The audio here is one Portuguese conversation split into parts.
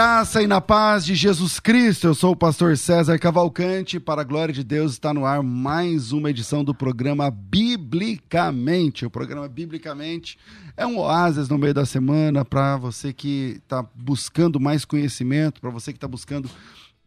Graça e na paz de Jesus Cristo. Eu sou o pastor César Cavalcante. Para a glória de Deus, está no ar mais uma edição do programa Biblicamente. O programa Biblicamente é um oásis no meio da semana para você que está buscando mais conhecimento, para você que está buscando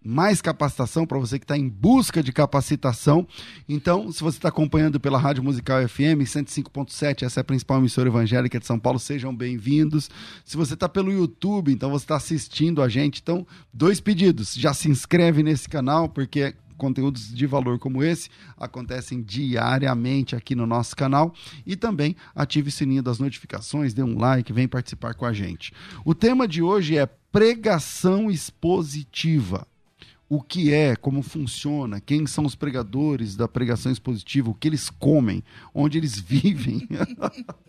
mais capacitação para você que está em busca de capacitação. Então, se você está acompanhando pela Rádio Musical FM 105.7, essa é a principal emissora evangélica de São Paulo, sejam bem-vindos. Se você está pelo YouTube, então você está assistindo a gente. Então, dois pedidos: já se inscreve nesse canal, porque conteúdos de valor como esse acontecem diariamente aqui no nosso canal e também ative o sininho das notificações, dê um like, vem participar com a gente. O tema de hoje é pregação expositiva o que é, como funciona, quem são os pregadores da pregação expositiva, o que eles comem, onde eles vivem,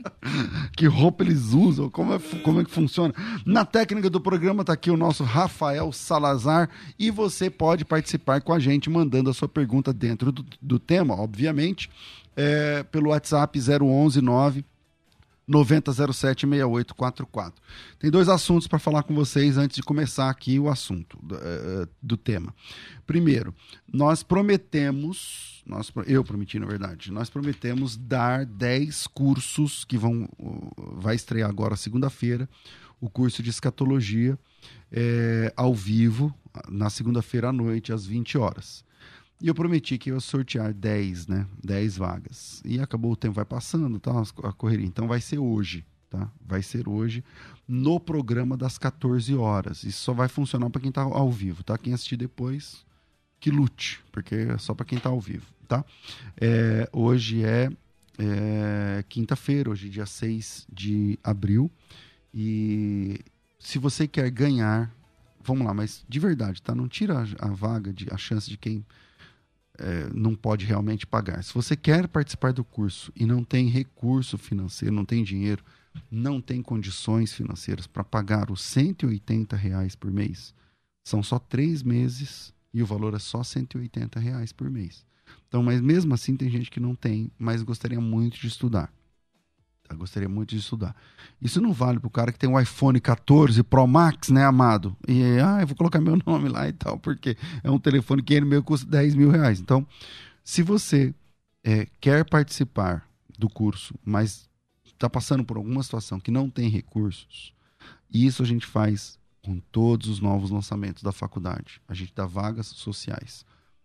que roupa eles usam, como é, como é que funciona. Na técnica do programa está aqui o nosso Rafael Salazar e você pode participar com a gente mandando a sua pergunta dentro do, do tema, obviamente, é, pelo WhatsApp 011 9 90076844. Tem dois assuntos para falar com vocês antes de começar aqui o assunto do, uh, do tema. Primeiro, nós prometemos, nós, eu prometi na verdade, nós prometemos dar 10 cursos que vão vai estrear agora segunda-feira, o curso de escatologia é, ao vivo na segunda-feira à noite às 20 horas. E eu prometi que ia sortear 10, né? 10 vagas. E acabou o tempo, vai passando, tá? A correria. Então vai ser hoje, tá? Vai ser hoje no programa das 14 horas. Isso só vai funcionar para quem tá ao vivo, tá? Quem assistir depois, que lute, porque é só para quem tá ao vivo, tá? É, hoje é, é quinta-feira, hoje é dia 6 de abril. E se você quer ganhar, vamos lá, mas de verdade, tá? Não tira a, a vaga, de, a chance de quem é, não pode realmente pagar. Se você quer participar do curso e não tem recurso financeiro, não tem dinheiro, não tem condições financeiras para pagar os 180 reais por mês, são só três meses e o valor é só 180 reais por mês. Então, mas mesmo assim tem gente que não tem, mas gostaria muito de estudar. Eu gostaria muito de estudar. Isso não vale para o cara que tem um iPhone 14 Pro Max, né, amado? E, ah, eu vou colocar meu nome lá e tal, porque é um telefone que ele meu custa 10 mil reais. Então, se você é, quer participar do curso, mas está passando por alguma situação que não tem recursos, isso a gente faz com todos os novos lançamentos da faculdade. A gente dá vagas sociais.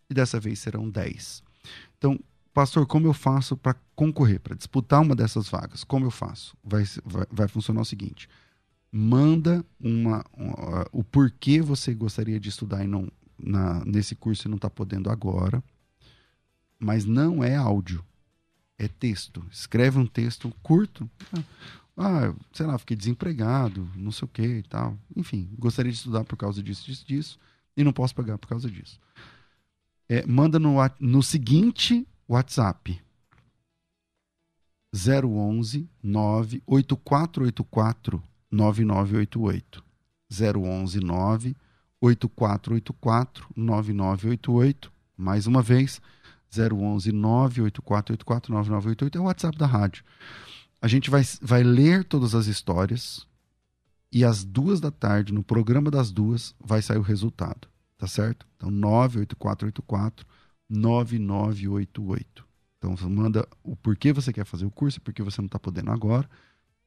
E dessa vez serão 10. Então, pastor, como eu faço para concorrer, para disputar uma dessas vagas? Como eu faço? Vai, vai, vai funcionar o seguinte: manda uma, uma, o porquê você gostaria de estudar e não na, nesse curso e não está podendo agora, mas não é áudio, é texto. Escreve um texto curto. Ah, sei lá, fiquei desempregado, não sei o que e tal. Enfim, gostaria de estudar por causa disso, disso, disso, e não posso pagar por causa disso. É, manda no, no seguinte WhatsApp 011 98484 9988 011 98484 9988 mais uma vez 011 98484 9988 é o WhatsApp da rádio. A gente vai, vai ler todas as histórias e às duas da tarde, no programa das duas, vai sair o resultado. Tá certo? Então, 98484 9988. Então, manda o porquê você quer fazer o curso, porque você não está podendo agora,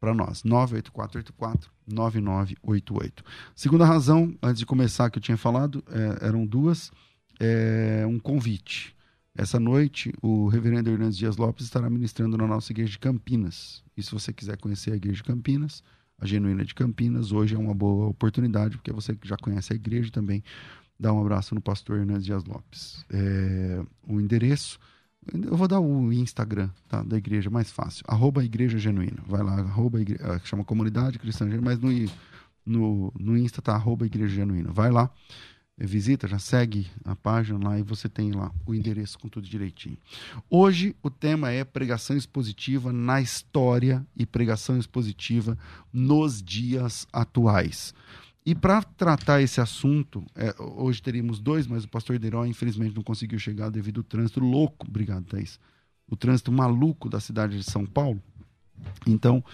para nós. 98484 9988. Segunda razão, antes de começar, que eu tinha falado, é, eram duas. É, um convite. Essa noite, o reverendo Hernandes Dias Lopes estará ministrando na nossa igreja de Campinas. E se você quiser conhecer a igreja de Campinas, a Genuína de Campinas, hoje é uma boa oportunidade, porque você já conhece a igreja também, dá um abraço no pastor Hernandes Dias Lopes. É, o endereço, eu vou dar o Instagram tá, da igreja, mais fácil, arroba Igreja Genuína. Vai lá, arroba igreja, chama Comunidade Cristã Genuína, mas no, no, no Insta tá arroba Igreja Genuína. Vai lá, visita, já segue a página lá e você tem lá o endereço com tudo direitinho. Hoje o tema é pregação expositiva na história e pregação expositiva nos dias atuais. E para tratar esse assunto, é, hoje teríamos dois, mas o pastor Derói infelizmente não conseguiu chegar devido ao trânsito louco, obrigado Thaís, o trânsito maluco da cidade de São Paulo. Então,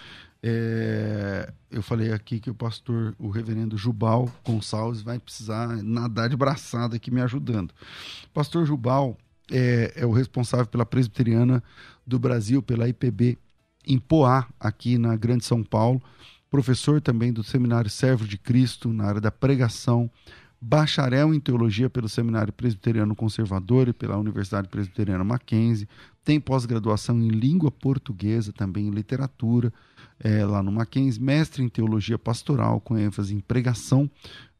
é, eu falei aqui que o pastor, o reverendo Jubal Gonçalves, vai precisar nadar de braçada aqui me ajudando. O pastor Jubal é, é o responsável pela presbiteriana do Brasil, pela IPB em Poá, aqui na Grande São Paulo. Professor também do Seminário Servo de Cristo na área da pregação, bacharel em teologia pelo Seminário Presbiteriano Conservador e pela Universidade Presbiteriana Mackenzie, tem pós-graduação em língua portuguesa, também em literatura, é, lá no Mackenzie, mestre em teologia pastoral, com ênfase em pregação,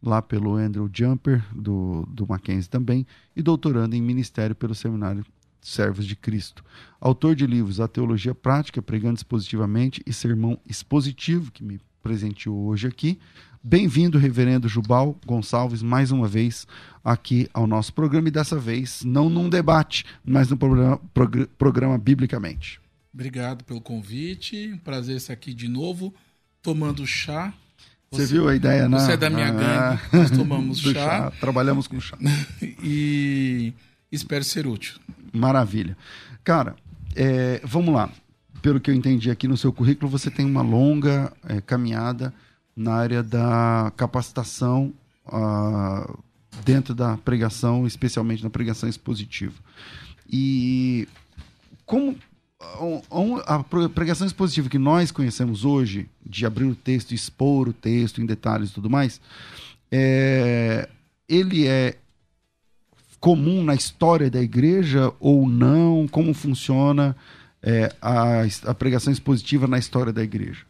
lá pelo Andrew Jumper, do, do Mackenzie também, e doutorando em ministério pelo Seminário Servos de Cristo. Autor de livros A Teologia Prática, Pregando Expositivamente, e Sermão Expositivo, que me presenteou hoje aqui. Bem-vindo, Reverendo Jubal Gonçalves, mais uma vez aqui ao nosso programa, e dessa vez não num debate, mas no programa, programa Biblicamente. Obrigado pelo convite. Um prazer estar aqui de novo, tomando chá. Você, você viu a ideia, né? Você é da minha ah, gangue, nós tomamos chá. chá. Trabalhamos com chá. e espero ser útil. Maravilha. Cara, é, vamos lá. Pelo que eu entendi aqui no seu currículo, você tem uma longa é, caminhada na área da capacitação uh, dentro da pregação, especialmente na pregação expositiva. E como a pregação expositiva que nós conhecemos hoje, de abrir o texto, expor o texto em detalhes e tudo mais, é, ele é comum na história da igreja ou não? Como funciona é, a, a, pregação expositiva na história da igreja?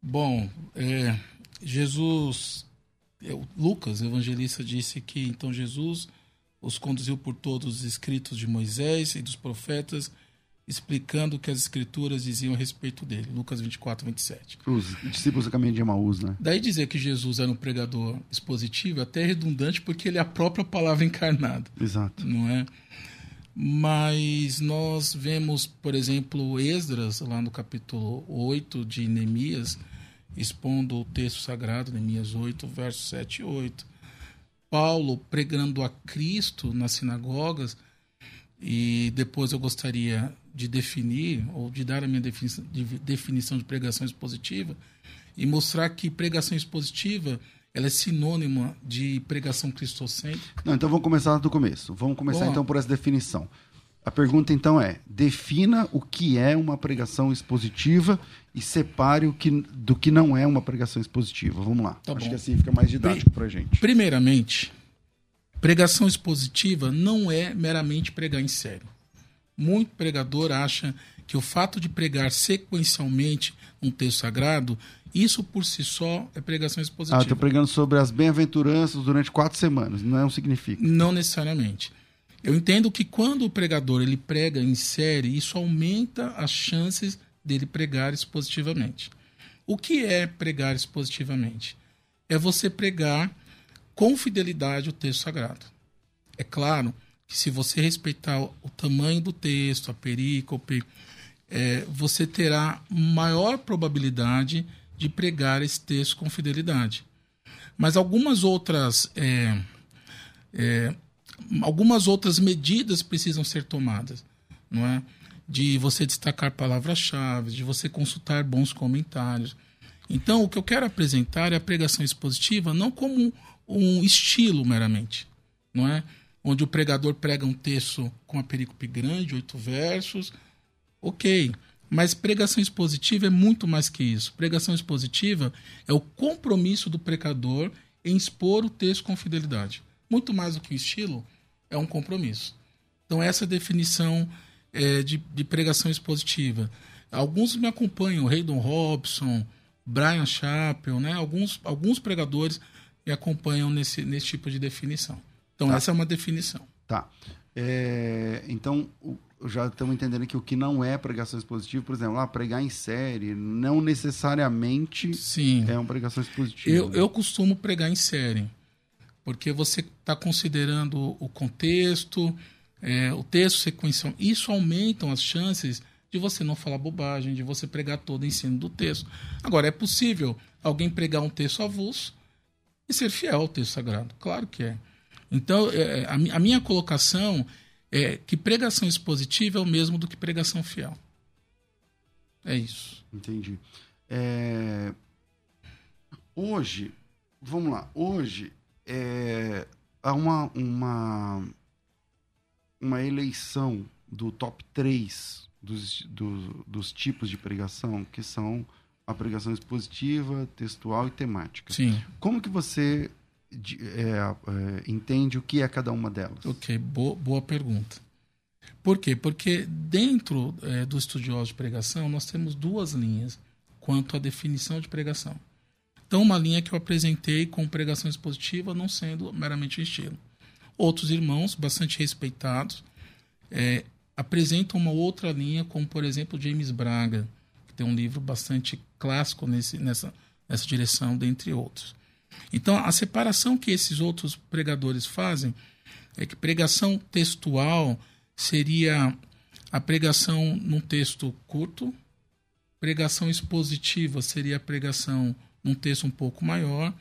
Bom, é, Jesus, é, Lucas, evangelista, disse que então Jesus os conduziu por todos os escritos de Moisés e dos profetas explicando o que as escrituras diziam a respeito dele. Lucas 24, 27. Os discípulos do caminho de Emaús, né? Daí dizer que Jesus era um pregador expositivo é até redundante porque ele é a própria palavra encarnada. Exato. Não é? Mas nós vemos, por exemplo, Esdras, lá no capítulo 8 de Neemias, expondo o texto sagrado, Neemias 8, versos 7 e 8. Paulo pregando a Cristo nas sinagogas, e depois eu gostaria de definir ou de dar a minha definição de, definição de pregação expositiva e mostrar que pregação expositiva ela é sinônima de pregação cristocêntrica. Não, então vamos começar do começo. Vamos começar Bom, então por essa definição. A pergunta então é: defina o que é uma pregação expositiva e separe o que, do que não é uma pregação expositiva. Vamos lá. Tá Acho bom. que assim fica mais didático para gente. Primeiramente, pregação expositiva não é meramente pregar em sério. Muito pregador acha que o fato de pregar sequencialmente um texto sagrado, isso por si só é pregação expositiva. Ah, estou pregando sobre as bem-aventuranças durante quatro semanas, não significa. Não necessariamente. Eu entendo que quando o pregador ele prega em série, isso aumenta as chances dele pregar expositivamente. O que é pregar expositivamente? É você pregar com fidelidade o texto sagrado. É claro que se você respeitar o tamanho do texto, a perícope, é, você terá maior probabilidade de pregar esse texto com fidelidade. Mas algumas outras é, é, algumas outras medidas precisam ser tomadas, não é? De você destacar palavras-chave, de você consultar bons comentários. Então, o que eu quero apresentar é a pregação expositiva não como um estilo meramente, não é? Onde o pregador prega um texto com a perícope grande, oito versos, ok. Mas pregação expositiva é muito mais que isso. Pregação expositiva é o compromisso do pregador em expor o texto com fidelidade. Muito mais do que o estilo, é um compromisso. Então, essa é definição é, de, de, pregação expositiva. Alguns me acompanham, Haydon Robson, Brian Chappell, né? alguns, alguns pregadores me acompanham nesse, nesse tipo de definição. Então, tá. essa é uma definição. Tá. É, então, já estamos entendendo que o que não é pregação expositiva, por exemplo, lá, pregar em série, não necessariamente Sim. é uma pregação expositiva. Eu, né? eu costumo pregar em série, porque você está considerando o contexto, é, o texto sequencial. Isso aumenta as chances de você não falar bobagem, de você pregar todo o ensino do texto. Agora, é possível alguém pregar um texto avulso e ser fiel ao texto sagrado. Claro que é. Então, é, a, a minha colocação é que pregação expositiva é o mesmo do que pregação fiel. É isso. Entendi. É... Hoje, vamos lá, hoje é... há uma, uma, uma eleição do top 3 dos, do, dos tipos de pregação, que são a pregação expositiva, textual e temática. Sim. Como que você é, é, entende o que é cada uma delas? Ok, boa, boa pergunta. Por quê? Porque dentro é, do estudioso de pregação nós temos duas linhas quanto à definição de pregação. Então, uma linha que eu apresentei com pregação expositiva não sendo meramente um estilo. Outros irmãos, bastante respeitados, é, apresentam uma outra linha, como por exemplo James Braga, que tem um livro bastante clássico nesse, nessa, nessa direção, dentre outros. Então, a separação que esses outros pregadores fazem é que pregação textual seria a pregação num texto curto, pregação expositiva seria a pregação num texto um pouco maior,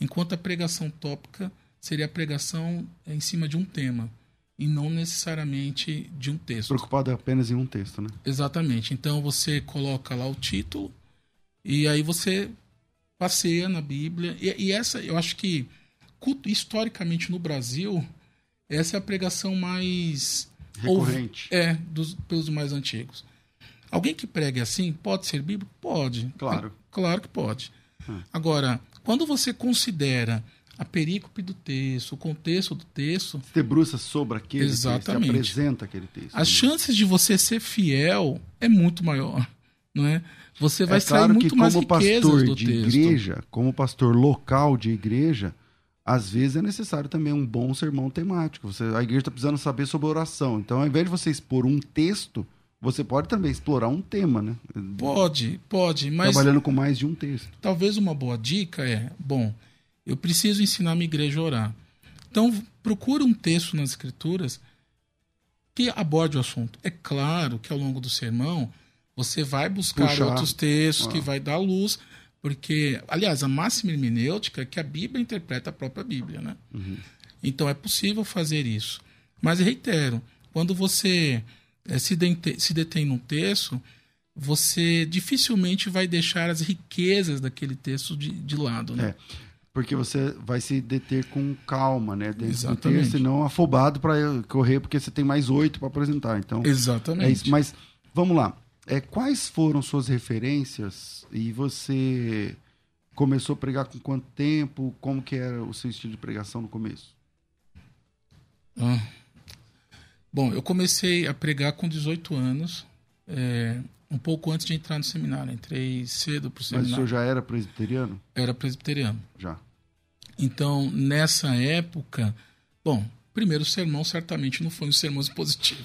enquanto a pregação tópica seria a pregação em cima de um tema e não necessariamente de um texto. Preocupado apenas em um texto, né? Exatamente. Então você coloca lá o título e aí você passeia na Bíblia. E, e essa, eu acho que historicamente no Brasil, essa é a pregação mais recorrente. Ou, é, dos, pelos mais antigos. Alguém que pregue assim pode ser bíblico? Pode. Claro. Claro que pode. Hum. Agora, quando você considera a perícope do texto, o contexto do texto. Você debruça sobre aquele Exatamente. texto, apresenta aquele texto. As né? chances de você ser fiel é muito maior, não é? Você vai é extrair claro muito que, mais como pastor do de texto. igreja, como pastor local de igreja, às vezes é necessário também um bom sermão temático. Você, a igreja está precisando saber sobre oração. Então, ao invés de você expor um texto, você pode também explorar um tema, né? Pode, pode, mas. Trabalhando com mais de um texto. Talvez uma boa dica é: bom, eu preciso ensinar minha igreja a orar. Então, procure um texto nas Escrituras que aborde o assunto. É claro que ao longo do sermão você vai buscar Puxar. outros textos ah. que vai dar luz, porque, aliás, a máxima hermenêutica é que a Bíblia interpreta a própria Bíblia, né? Uhum. Então é possível fazer isso. Mas reitero, quando você é, se, detém, se detém num texto, você dificilmente vai deixar as riquezas daquele texto de, de lado, né? É, porque você vai se deter com calma, né? Dentro Exatamente. Texto, não afobado para correr, porque você tem mais oito para apresentar. Então, Exatamente. É isso. Mas vamos lá. É, quais foram suas referências e você começou a pregar com quanto tempo? Como que era o seu estilo de pregação no começo? Ah. Bom, eu comecei a pregar com 18 anos, é, um pouco antes de entrar no seminário. Entrei cedo para o seminário. Mas o senhor já era presbiteriano? Era presbiteriano. Já. Então, nessa época, bom, primeiro sermão certamente não foi um sermão positivo.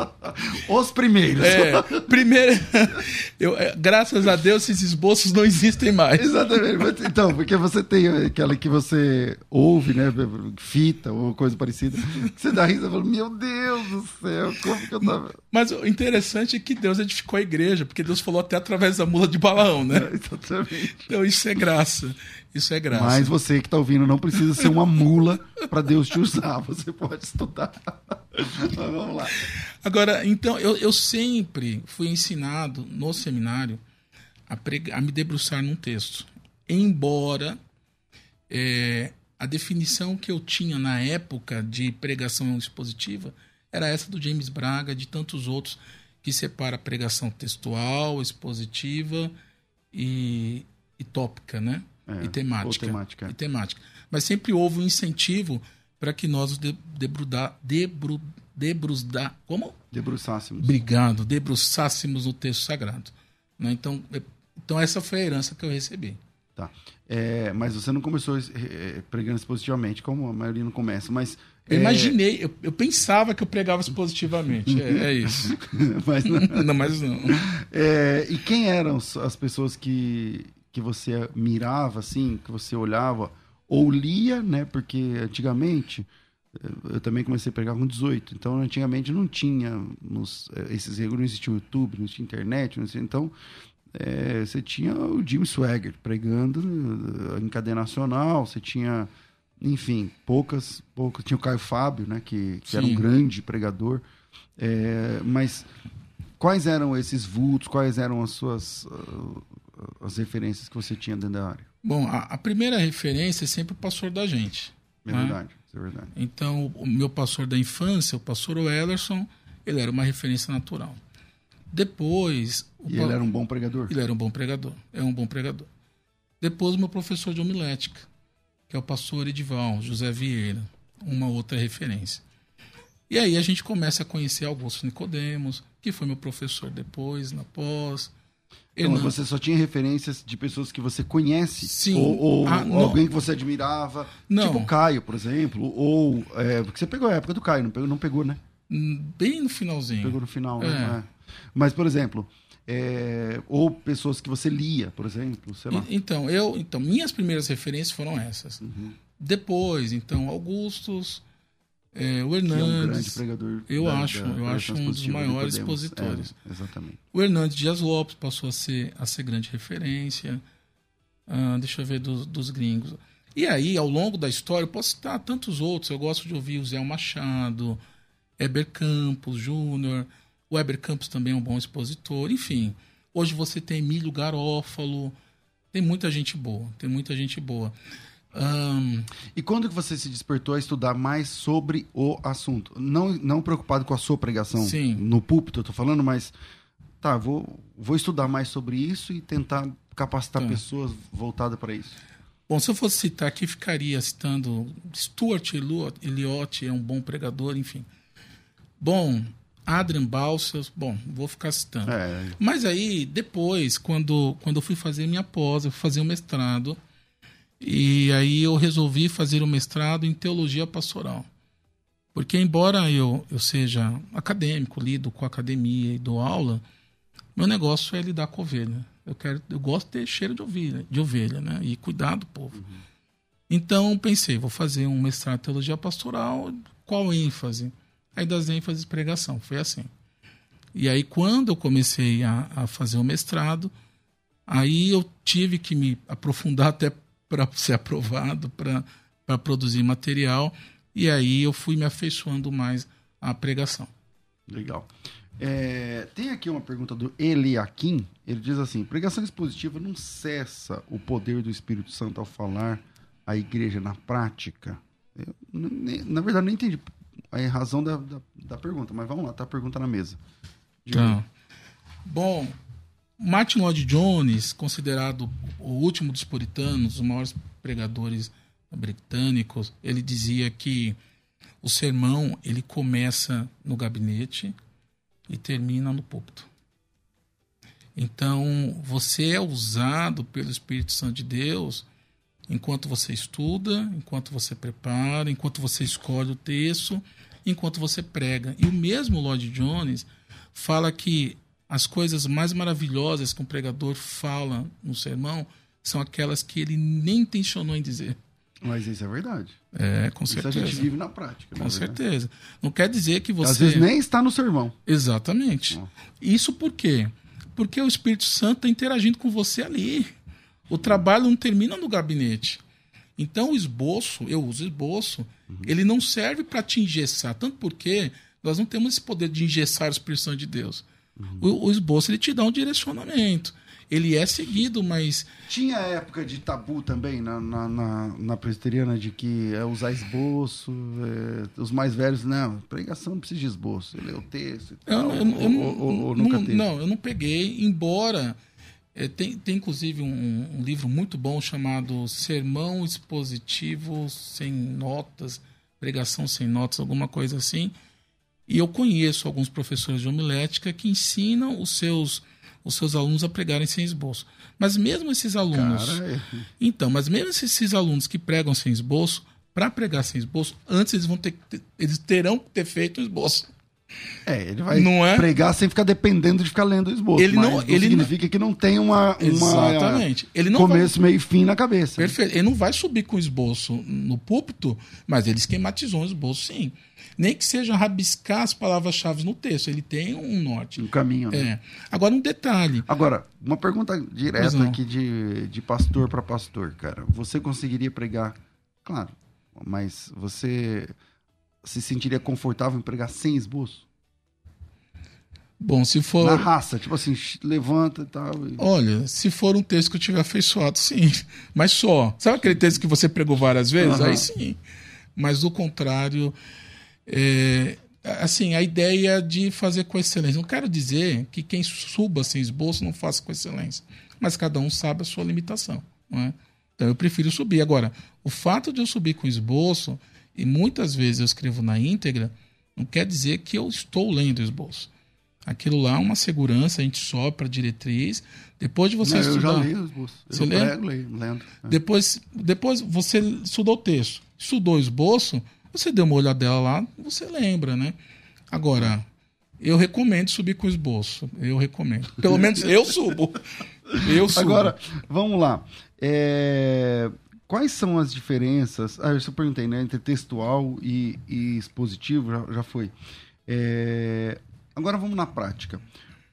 Os primeiros. É, primeiro, eu, é, graças a Deus esses esboços não existem mais. Exatamente. Então, porque você tem aquela que você ouve, né, fita ou coisa parecida, você dá risa e fala, meu Deus do céu, como que eu tava... Mas o interessante é que Deus edificou a igreja, porque Deus falou até através da mula de Balaão, né? É, exatamente. Então isso é graça. Isso é graça. Mas você que está ouvindo não precisa ser uma mula para Deus te usar. Você pode estudar. Mas vamos lá. Agora, então, eu, eu sempre fui ensinado no seminário a, a me debruçar num texto. Embora é, a definição que eu tinha na época de pregação expositiva era essa do James Braga, de tantos outros, que separa a pregação textual, expositiva e, e tópica, né? É, e temática. temática, é. E temática. Mas sempre houve um incentivo para que nós de, debrudar, debru, debrudar, como? Debruçássemos. Obrigado, debruçássemos o texto sagrado. Né? Então, é- então essa foi a herança que eu recebi. Tá. É, mas você não começou eh, pregando expositivamente, como a maioria não começa, mas... Eu é, imaginei, eu, eu pensava que eu pregava positivamente. É, é isso. mas não. Não, mas não. É, e quem eram as pessoas que, que você mirava, assim, que você olhava ou lia, né? Porque antigamente, eh, eu também comecei a pregar com 18, então antigamente não tinha nos, eh, esses não existia o YouTube, não tinha internet, não existia, então eh, você tinha o Jim Swagger pregando em cadeia nacional, você tinha, enfim, poucas, poucas, tinha o Caio Fábio, né? Que, que era um grande pregador, eh, mas Quais eram esses vultos? Quais eram as suas ah, as referências que você tinha dentro da área? Bom, a, a primeira referência é sempre o pastor da gente. É né? verdade, é verdade. Então, o meu pastor da infância, o pastor Wellerson, ele era uma referência natural. Depois. o E pa- ele era um bom pregador? ele era um bom pregador. É um bom pregador. Depois, o meu professor de homilética, que é o pastor Edival, José Vieira, uma outra referência. E aí a gente começa a conhecer Augusto Nicodemos, que foi meu professor depois, na pós. Então, Hernan- você só tinha referências de pessoas que você conhece? Sim. Ou, ou Ah, não. alguém que você admirava? Não. Tipo o Caio, por exemplo. Ou. É, porque você pegou a época do Caio, não pegou, não pegou né? Bem no finalzinho. Pegou no final, É. né? É. Mas, por exemplo. é, ou pessoas que você lia, por exemplo, sei lá. Então, eu, então, minhas primeiras referências foram essas. Uhum. Depois, então, Augustus, é, o Que é um grande Hernandes, pregador. eu da- acho, da eu acho um dos maiores Nicodemos. expositores. É, exatamente. o Hernandes Dias Lopes passou a ser, a ser grande referência. Ah, deixa eu ver dos, dos gringos. E aí, ao longo da história, eu posso citar tantos outros. Eu gosto de ouvir o Zé Machado, Heber Campos Júnior. O Heber Campos também é um bom expositor. Enfim, hoje você tem Emílio Garófalo. Tem muita gente boa. Tem muita gente boa. Ahn, E quando que você se despertou a estudar mais sobre o assunto? Não, não preocupado com a sua pregação Sim. no púlpito, eu tô falando, mas tá, vou, vou estudar mais sobre isso e tentar capacitar Tá. pessoas voltadas para isso. Bom, se eu fosse citar aqui, ficaria citando Stuart Eliot, Eliot é um bom pregador, enfim. Bom, Adrian Balsas, bom, vou ficar citando. É, Mas aí, depois, quando, quando eu fui fazer minha pós, eu fui fazer o mestrado, e aí eu resolvi fazer o mestrado em teologia pastoral. Porque, embora eu, eu seja acadêmico, lido com academia e dou aula, meu negócio é lidar com ovelha. Eu, quero, eu gosto de ter cheiro de ovelha, de ovelha né? e cuidar do povo. Então, pensei, vou fazer um mestrado em teologia pastoral, qual ênfase? Aí das ênfases pregação, foi assim. E aí, quando eu comecei a, a fazer o mestrado, aí eu tive que me aprofundar até para ser aprovado, para produzir material, e aí eu fui me afeiçoando mais à pregação. legal. É, tem aqui uma pergunta do Eliakim. Ele diz assim: pregação expositiva não cessa o poder do Espírito Santo ao falar a igreja na prática? Eu, nem- na verdade, não entendi a razão da, da, da pergunta, mas vamos lá, tá a pergunta na mesa. Tá. Bom, Martin Lloyd Jones, considerado o último dos puritanos, os maiores pregadores britânicos, ele dizia que o sermão ele começa no gabinete e termina no púlpito. Então, você é usado pelo Espírito Santo de Deus enquanto você estuda, enquanto você prepara, enquanto você escolhe o texto, enquanto você prega. E o mesmo Lloyd Jones fala que as coisas mais maravilhosas que um pregador fala no sermão são aquelas que ele nem intencionou em dizer. Mas isso é verdade. É, com Isso a certeza. gente vive na prática. Com na certeza. Não quer dizer que você. Às vezes nem está no sermão. Exatamente. Isso por quê? Porque o Espírito Santo está interagindo com você ali. O trabalho não termina no gabinete. Então o esboço, eu uso esboço, ele não serve para te engessar, tanto porque nós não temos esse poder de engessar o Espírito Santo de Deus. O, o esboço ele te dá um direcionamento. ele é seguido, mas. Tinha época de tabu também na, na, na, na presbiteriana de que é usar esboço, é, os mais velhos, não, pregação não precisa de esboço, ele é o texto. Eu, eu, eu, ou, ou, ou, nunca não, teve? Não, eu não peguei, embora. É, tem, tem inclusive um, um, livro muito bom chamado Sermão Expositivo Sem Notas, Pregação Sem Notas, alguma coisa assim. E eu conheço alguns professores de homilética que ensinam os seus os seus alunos a pregarem sem esboço. Mas mesmo esses alunos. Cara, é. Então, mas mesmo esses alunos que pregam sem esboço, para pregar sem esboço, antes eles vão ter eles terão que ter feito o esboço. É, ele vai não é? pregar sem ficar dependendo de ficar lendo o esboço. Ele não, ele significa não... que não tem uma, uma Exatamente. Ele não começo, vai... meio fim na cabeça. Perfeito. Ele não vai subir com o esboço no púlpito, mas ele esquematizou o esboço sim. Nem que seja rabiscar as palavras-chave no texto, ele tem um norte. Um caminho. Né? É. Agora, um detalhe. Agora, uma pergunta direta aqui de, de pastor para pastor, cara. Você conseguiria pregar? Claro, mas você se sentiria confortável em pregar sem esboço? Bom, se for. Na raça, tipo assim, levanta e tal. E... Olha, se for um texto que eu tiver afeiçoado, sim. Mas só. Sabe aquele texto que você pregou várias vezes? Uhum. Aí sim. Mas do contrário, é, assim, a ideia de fazer com excelência. Não quero dizer que quem suba sem esboço não faça com excelência, mas cada um sabe a sua limitação. Não é? Então eu prefiro subir. Agora, o fato de eu subir com esboço, e muitas vezes eu escrevo na íntegra, não quer dizer que eu estou lendo o esboço. Aquilo lá é uma segurança, a gente sobe para a diretriz. Depois de você não, estudar. Eu já li o esboço. Você eu lê? Prego, leio, lendo. É. Depois, depois você estudou o texto, estudou o esboço, você deu uma olhadela lá, você lembra, né? Agora, eu recomendo subir com esboço. Eu recomendo. Pelo menos eu subo. Eu subo. Agora, vamos lá. É... Quais são as diferenças? Ah, eu só perguntei, né? Entre textual e, e expositivo, já, já foi. É... Agora vamos na prática.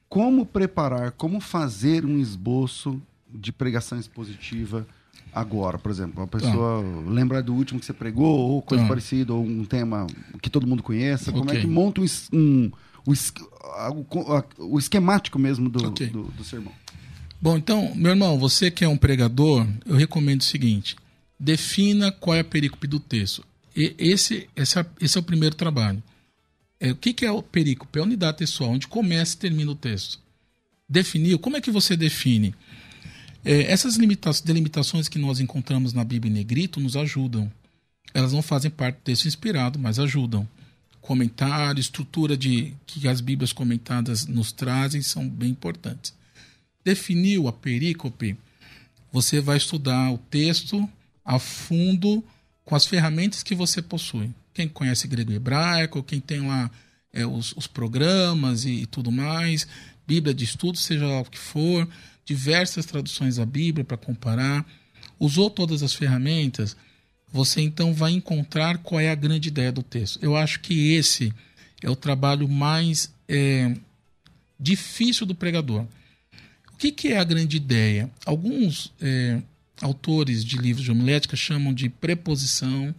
Como preparar, como fazer um esboço de pregação expositiva agora, por exemplo. A pessoa ah. lembra do último que você pregou, ou coisa ah. parecida, ou um tema que todo mundo conheça. Okay. Como é que monta um, um, o, o esquemático mesmo do, okay. do, do sermão? Bom, então, meu irmão, você que é um pregador, eu recomendo o seguinte: defina qual é a perícope do texto. E esse, esse, é, esse é o primeiro trabalho. É, o que, que é o perícope? É a unidade textual, onde começa e termina o texto. Definir, como é que você define? É, essas delimitações que nós encontramos na Bíblia em negrito nos ajudam. Elas não fazem parte do texto inspirado, mas ajudam. Comentário, estrutura de que as Bíblias comentadas nos trazem são bem importantes. Definiu a perícope, você vai estudar o texto a fundo com as ferramentas que você possui. Quem conhece grego e hebraico, quem tem lá é, os, os, programas e, e tudo mais, Bíblia de estudo, seja lá o que for, diversas traduções da Bíblia para comparar, usou todas as ferramentas, você então vai encontrar qual é a grande ideia do texto. Eu acho que esse é o trabalho mais é, difícil do pregador. O que, que, é a grande ideia? Alguns é, autores de livros de homilética chamam de preposição,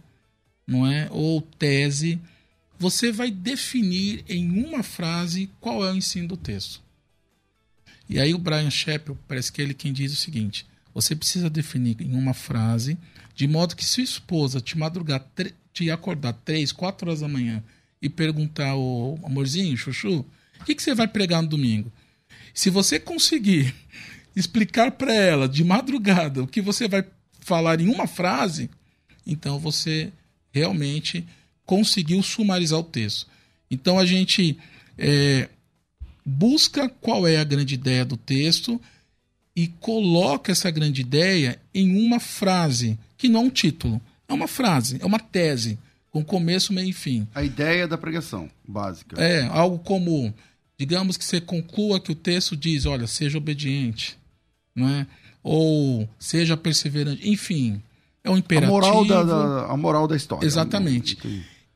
não é? Ou tese. Você vai definir em uma frase qual é o ensino do texto. E aí o Brian Chappell, parece que é ele quem diz o seguinte: você precisa definir em uma frase, de modo que se sua esposa te madrugar, te acordar três, quatro horas da manhã e perguntar, o amorzinho, chuchu, o que, que você vai pregar no domingo? Se você conseguir explicar para ela de madrugada o que você vai falar em uma frase, então você realmente conseguiu sumarizar o texto. Então a gente é, busca qual é a grande ideia do texto e coloca essa grande ideia em uma frase, que não é um título, é uma frase, é uma tese, com começo, meio e fim. A ideia da pregação básica. É, algo como, digamos que você conclua que o texto diz, olha, seja obediente, não é? Ou seja perseverante, enfim, é um imperativo. A moral da, da a moral da história. Exatamente.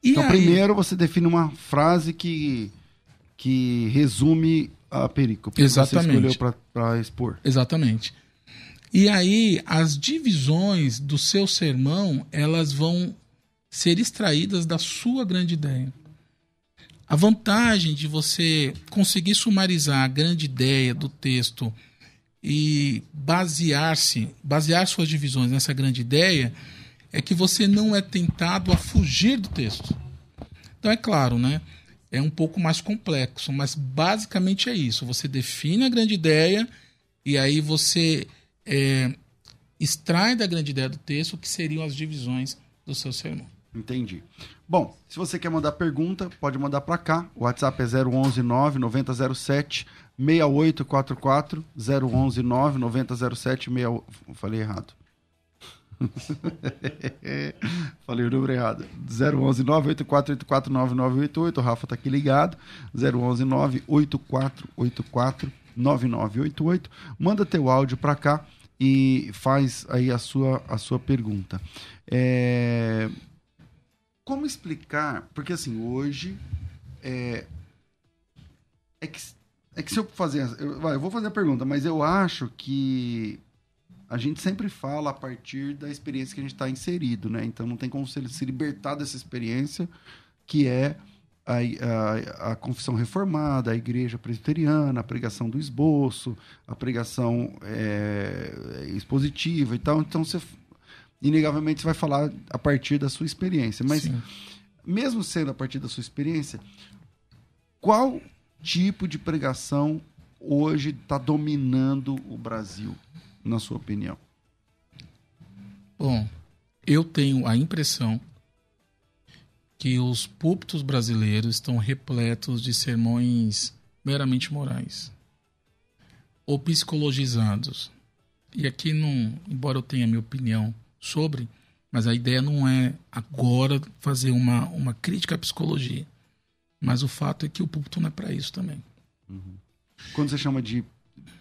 Então, aí... primeiro você define uma frase que que resume a perícope Exatamente. que você escolheu para expor. Exatamente. E aí as divisões do seu sermão, elas vão ser extraídas da sua grande ideia. A vantagem de você conseguir sumarizar a grande ideia do texto e basear-se, basear suas divisões nessa grande ideia, é que você não é tentado a fugir do texto. Então é claro, né? É um pouco mais complexo, mas basicamente é isso. Você define a grande ideia e aí você é, extrai da grande ideia do texto o que seriam as divisões do seu sermão. Entendi. Bom, se você quer mandar pergunta, pode mandar para cá. O WhatsApp é 011 9 9007 6844 011 9 9007 6... Falei errado. Falei o número errado. 011 98484 9988. O Rafa tá aqui ligado. 011 98484 9988. Manda teu áudio para cá e faz aí a sua, a sua pergunta. É... Como explicar? Porque assim, hoje é, é que, é que se eu fazer. Eu, vai, eu vou fazer a pergunta, mas eu acho que a gente sempre fala a partir da experiência que a gente está inserido, né? Então não tem como se, se libertar dessa experiência que é a, a, a, confissão reformada, a igreja presbiteriana, a pregação do esboço, a pregação é, expositiva e tal. Então você inegavelmente você vai falar a partir da sua experiência. Mas Sim. mesmo sendo a partir da sua experiência, qual tipo de pregação hoje está dominando o Brasil, na sua opinião? Bom, eu tenho a impressão que os púlpitos brasileiros estão repletos de sermões meramente morais ou psicologizados. E aqui não, embora eu tenha minha opinião sobre, mas a ideia não é agora fazer uma, uma crítica à psicologia. Mas o fato é que o púlpito não é para isso também. Uhum. Quando você chama de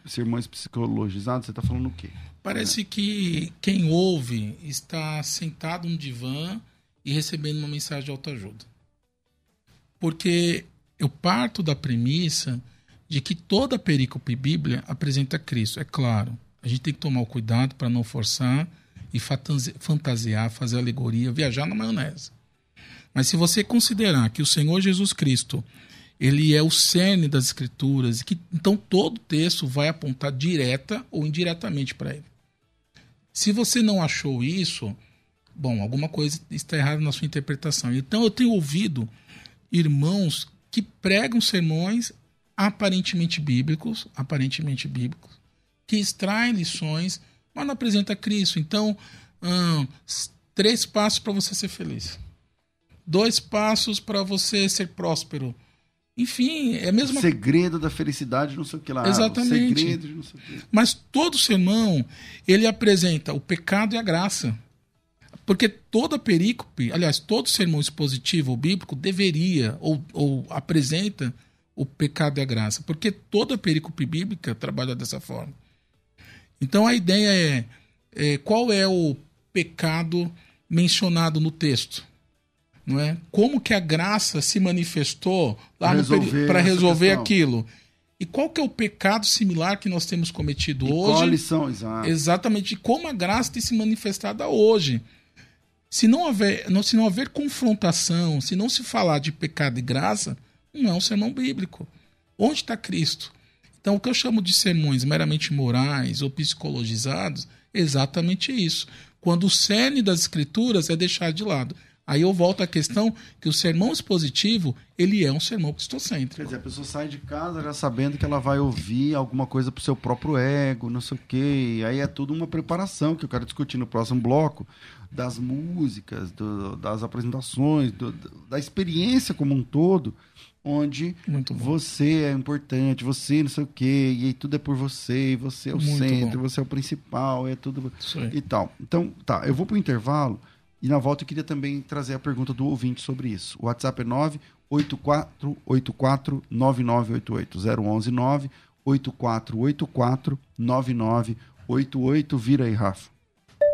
sermões psicologizados, você está falando o quê? Parece é. que quem ouve está sentado no divã e recebendo uma mensagem de autoajuda. Porque eu parto da premissa de que toda perícope bíblia apresenta Cristo. É claro, a gente tem que tomar o cuidado para não forçar e fantasiar, fazer alegoria, viajar na maionese. Mas se você considerar que o Senhor Jesus Cristo ele é o cerne das escrituras, que então todo texto vai apontar direta ou indiretamente para ele. Se você não achou isso, bom, alguma coisa está errada na sua interpretação. Então eu tenho ouvido irmãos que pregam sermões aparentemente bíblicos, aparentemente bíblicos, que extraem lições, mas não apresenta Cristo. Então, hum, três passos para você ser feliz. Dois passos para você ser próspero. Enfim, é mesmo. Segredo da felicidade, não sei o que lá. Exatamente. Segredo não sei o que. Mas todo sermão, ele apresenta o pecado e a graça. Porque toda perícope, aliás, todo sermão expositivo ou bíblico deveria ou, ou apresenta o pecado e a graça. Porque toda perícope bíblica trabalha dessa forma. Então a ideia é, é qual é o pecado mencionado no texto? Não é? Como que a graça se manifestou lá para resolver, resolver aquilo? E qual que é o pecado similar que nós temos cometido e hoje? Qual a lição, exato. Exatamente, como a graça tem se manifestada hoje. Se não, houver, não, se não houver confrontação, se não se falar de pecado e graça, não é um sermão bíblico. Onde está Cristo? Então, o que eu chamo de sermões meramente morais ou psicologizados é exatamente isso. Quando o cerne das escrituras é deixado de lado. Aí eu volto à questão que o sermão expositivo, ele é um sermão cristocêntrico. Quer dizer, a pessoa sai de casa já sabendo que ela vai ouvir alguma coisa pro seu próprio ego, não sei o quê. Aí é tudo uma preparação que eu quero discutir no próximo bloco das músicas, do, das apresentações, do, da experiência como um todo, onde você é importante, você não sei o quê, e tudo é por você, e você é o Muito centro, bom. você é o principal, é tudo e tal. Então, tá, eu vou pro intervalo e na volta eu queria também trazer a pergunta do ouvinte sobre isso. O WhatsApp é 98484 9988 011 98484 9988. Vira aí, Rafa.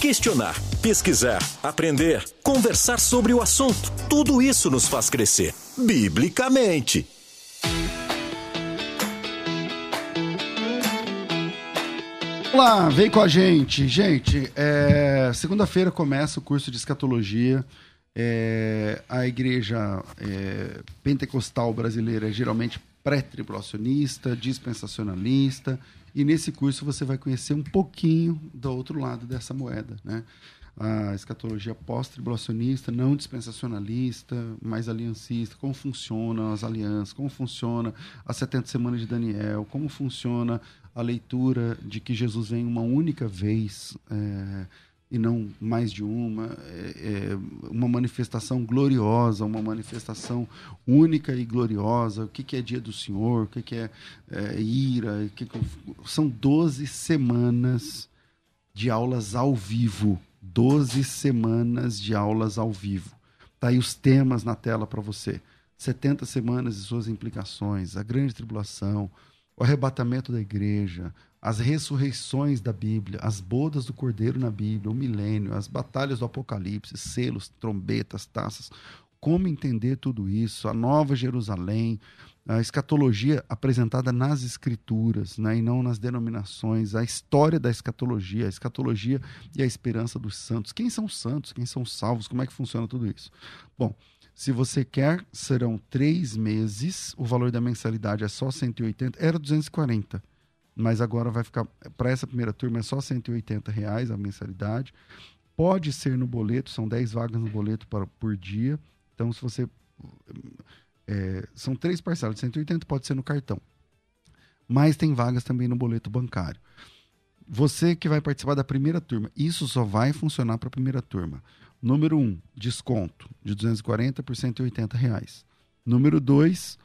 Questionar, pesquisar, aprender, conversar sobre o assunto. Tudo isso nos faz crescer, biblicamente. Olá, vem com a gente. Gente, é, segunda-feira começa o curso de escatologia. É, a igreja é, pentecostal brasileira é geralmente pré-tribulacionista, dispensacionalista, e nesse curso você vai conhecer um pouquinho do outro lado dessa moeda, né? A escatologia pós-tribulacionista, não dispensacionalista, mais aliancista, como funcionam as alianças, como funciona as 70 semanas de Daniel, como funciona a leitura de que Jesus vem uma única vez é, e não mais de uma, é, é, uma manifestação gloriosa, uma manifestação única e gloriosa, o que, que é dia do Senhor, o que, que é, é ira, que que... são 12 semanas de aulas ao vivo, 12 semanas de aulas ao vivo. Tá aí os temas na tela para você. 70 semanas e suas implicações, a grande tribulação, o arrebatamento da igreja, as ressurreições da Bíblia, as bodas do Cordeiro na Bíblia, o milênio, as batalhas do Apocalipse, selos, trombetas, taças. Como entender tudo isso? A Nova Jerusalém, a escatologia apresentada nas escrituras, né, e não nas denominações, a história da escatologia, a escatologia e a esperança dos santos. Quem são os santos? Quem são os salvos? Como é que funciona tudo isso? Bom, se você quer, serão três meses. O valor da mensalidade é só 180, era 240 mas agora vai ficar para essa primeira turma é só 180 reais a mensalidade. Pode ser no boleto, são 10 vagas no boleto para, por dia. Então, se você. É, são três parcelas, 180 pode ser no cartão. Mas tem vagas também no boleto bancário. Você que vai participar da primeira turma, isso só vai funcionar para a primeira turma. Número 1, um, desconto de 240 por 180 reais. Número 2,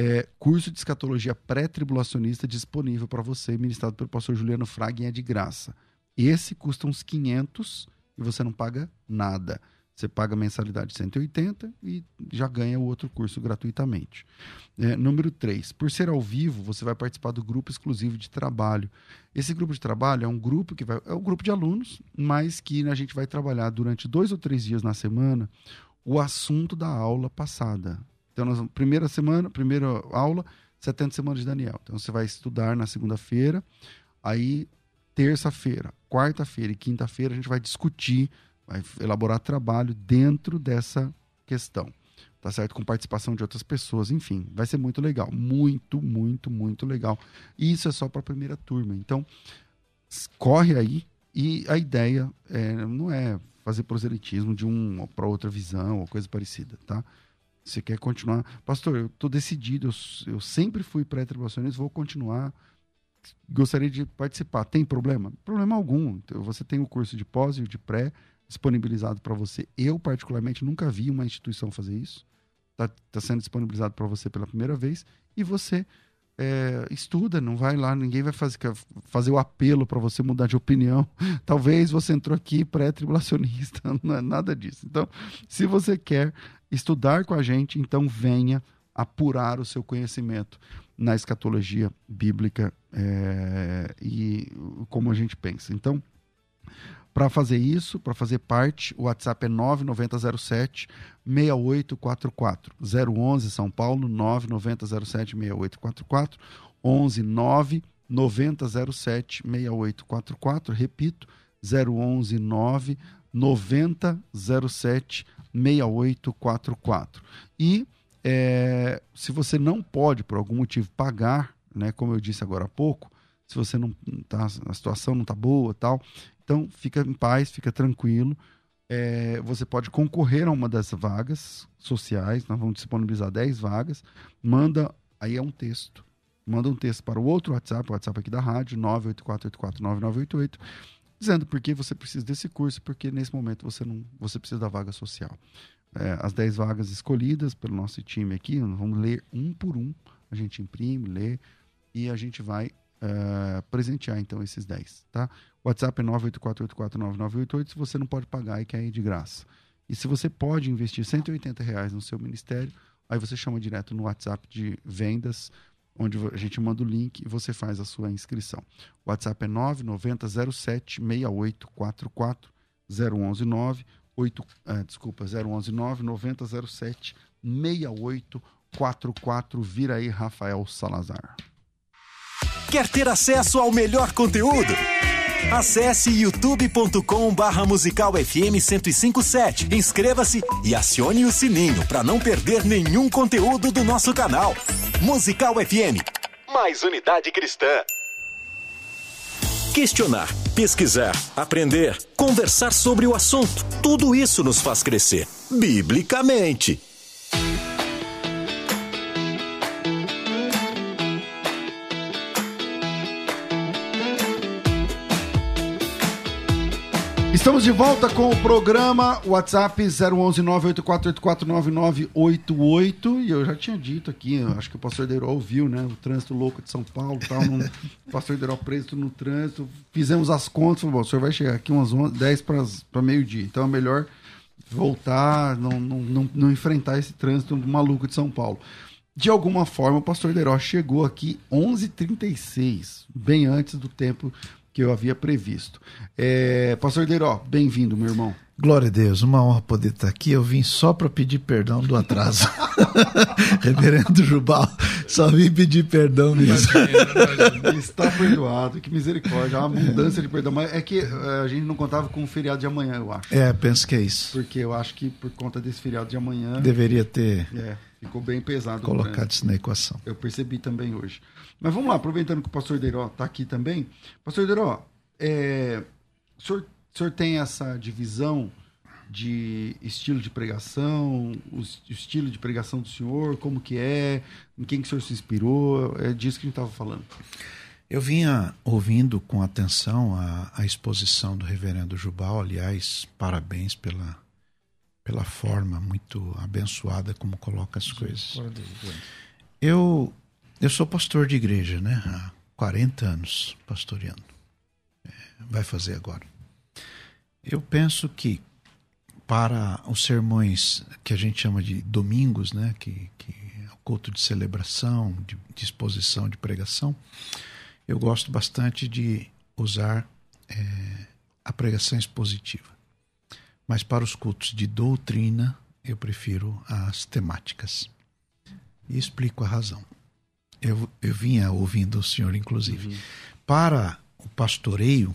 é, curso de escatologia pré-tribulacionista disponível para você, ministrado pelo pastor Juliano Fraga, é de graça. Esse custa uns 500 e você não paga nada. Você paga mensalidade de 180 e já ganha o outro curso gratuitamente. É, número 3. Por ser ao vivo, você vai participar do grupo exclusivo de trabalho. Esse grupo de trabalho é um grupo que vai. É um grupo de alunos, mas que a gente vai trabalhar durante dois ou três dias na semana o assunto da aula passada. Então, nós, primeira semana, primeira aula, 70 semanas de Daniel. Então, você vai estudar na segunda-feira, aí terça-feira, quarta-feira e quinta-feira a gente vai discutir, vai elaborar trabalho dentro dessa questão. Tá certo? Com participação de outras pessoas, enfim, vai ser muito legal. Muito, muito, muito legal. E isso é só para a primeira turma. Então, corre aí e a ideia é, não é fazer proselitismo de um para outra visão ou coisa parecida, tá? Você quer continuar? Pastor, eu estou decidido, eu, eu, sempre fui pré-tribulacionista, vou continuar. Gostaria de participar. Tem problema? Problema algum. Então, você tem o curso de pós e o de pré disponibilizado para você. Eu, particularmente, nunca vi uma instituição fazer isso. Está tá sendo disponibilizado para você pela primeira vez. E você é, estuda, não vai lá, ninguém vai fazer, fazer o apelo para você mudar de opinião. Talvez você entrou aqui pré-tribulacionista, não é nada disso. Então, se você quer estudar com a gente, então venha apurar o seu conhecimento na escatologia bíblica é, e como a gente pensa. Então, para fazer isso, para fazer parte, o WhatsApp é 9907 6844. 011 São Paulo, 9907 6844. 11 9 9007 6844. Repito, 011 9 9007 6844. E é, se você não pode, por algum motivo, pagar, né, como eu disse agora há pouco, se você não tá, a situação não está boa tal. Então, fica em paz, fica tranquilo. É, você pode concorrer a uma dessas vagas sociais, nós vamos disponibilizar 10 vagas. Manda, aí é um texto. Manda um texto para o outro WhatsApp, o WhatsApp aqui da rádio, 984849988, dizendo por que você precisa desse curso, porque nesse momento você não você precisa da vaga social. É, as 10 vagas escolhidas pelo nosso time aqui, vamos ler um por um, a gente imprime, lê e a gente vai uh, presentear então esses 10, tá? WhatsApp é 984849988 se você não pode pagar e quer ir de graça. E se você pode investir 180 reais no seu ministério, aí você chama direto no WhatsApp de vendas, onde a gente manda o link e você faz a sua inscrição. O WhatsApp é 99007 6844 0119 8, uh, desculpa, 0119 9007 6844. Vira aí, Rafael Salazar. Quer ter acesso ao melhor conteúdo? Acesse youtube.com barra musical FM 1057. Inscreva-se e acione o sininho para não perder nenhum conteúdo do nosso canal. Musical FM. Mais unidade cristã. Questionar, pesquisar, aprender, conversar sobre o assunto. Tudo isso nos faz crescer. Biblicamente. Estamos de volta com o programa WhatsApp 01984849988 e eu já tinha dito aqui, acho que o pastor Deiró ouviu, né? O trânsito louco de São Paulo, tal, no, o pastor Deiró preso no trânsito. Fizemos as contas, falou, o senhor vai chegar aqui umas 11, 10 para meio-dia. Então é melhor voltar, não, não, não, não enfrentar esse trânsito maluco de São Paulo. De alguma forma, o pastor Deiró chegou aqui 11h36, bem antes do tempo que eu havia previsto. É, Pastor Deiró, bem-vindo, meu irmão. Glória a Deus, uma honra poder estar aqui. Eu vim só para pedir perdão do atraso. Reverendo Jubal, só vim pedir perdão mesmo. Está perdoado, que misericórdia, uma mudança de perdão. Mas é que eh, a gente não contava com o feriado de amanhã, eu acho. É, penso que é isso. Porque eu acho que por conta desse feriado de amanhã. Deveria ter. É, ficou bem pesado. Colocado isso na equação. Eu percebi também hoje. Mas vamos lá, aproveitando que o pastor Deiró está aqui também. Pastor Deiró, é, o, senhor, o senhor tem essa divisão de estilo de pregação, o estilo de pregação do senhor, como que é, em quem que o senhor se inspirou, é disso que a gente estava falando. Eu vinha ouvindo com atenção a, a exposição do reverendo Jubal, aliás, parabéns pela, pela forma muito abençoada como coloca as coisas. Eu eu sou pastor de igreja, né? Há 40 anos pastoreando. É, vai fazer agora. Eu penso que para os sermões que a gente chama de domingos, né? Que, que é o culto de celebração, de, de exposição, de pregação, eu gosto bastante de usar é, a pregação expositiva. Mas para os cultos de doutrina, eu prefiro as temáticas. E explico a razão. Eu, eu vinha ouvindo o senhor, inclusive. Uhum. Para o pastoreio,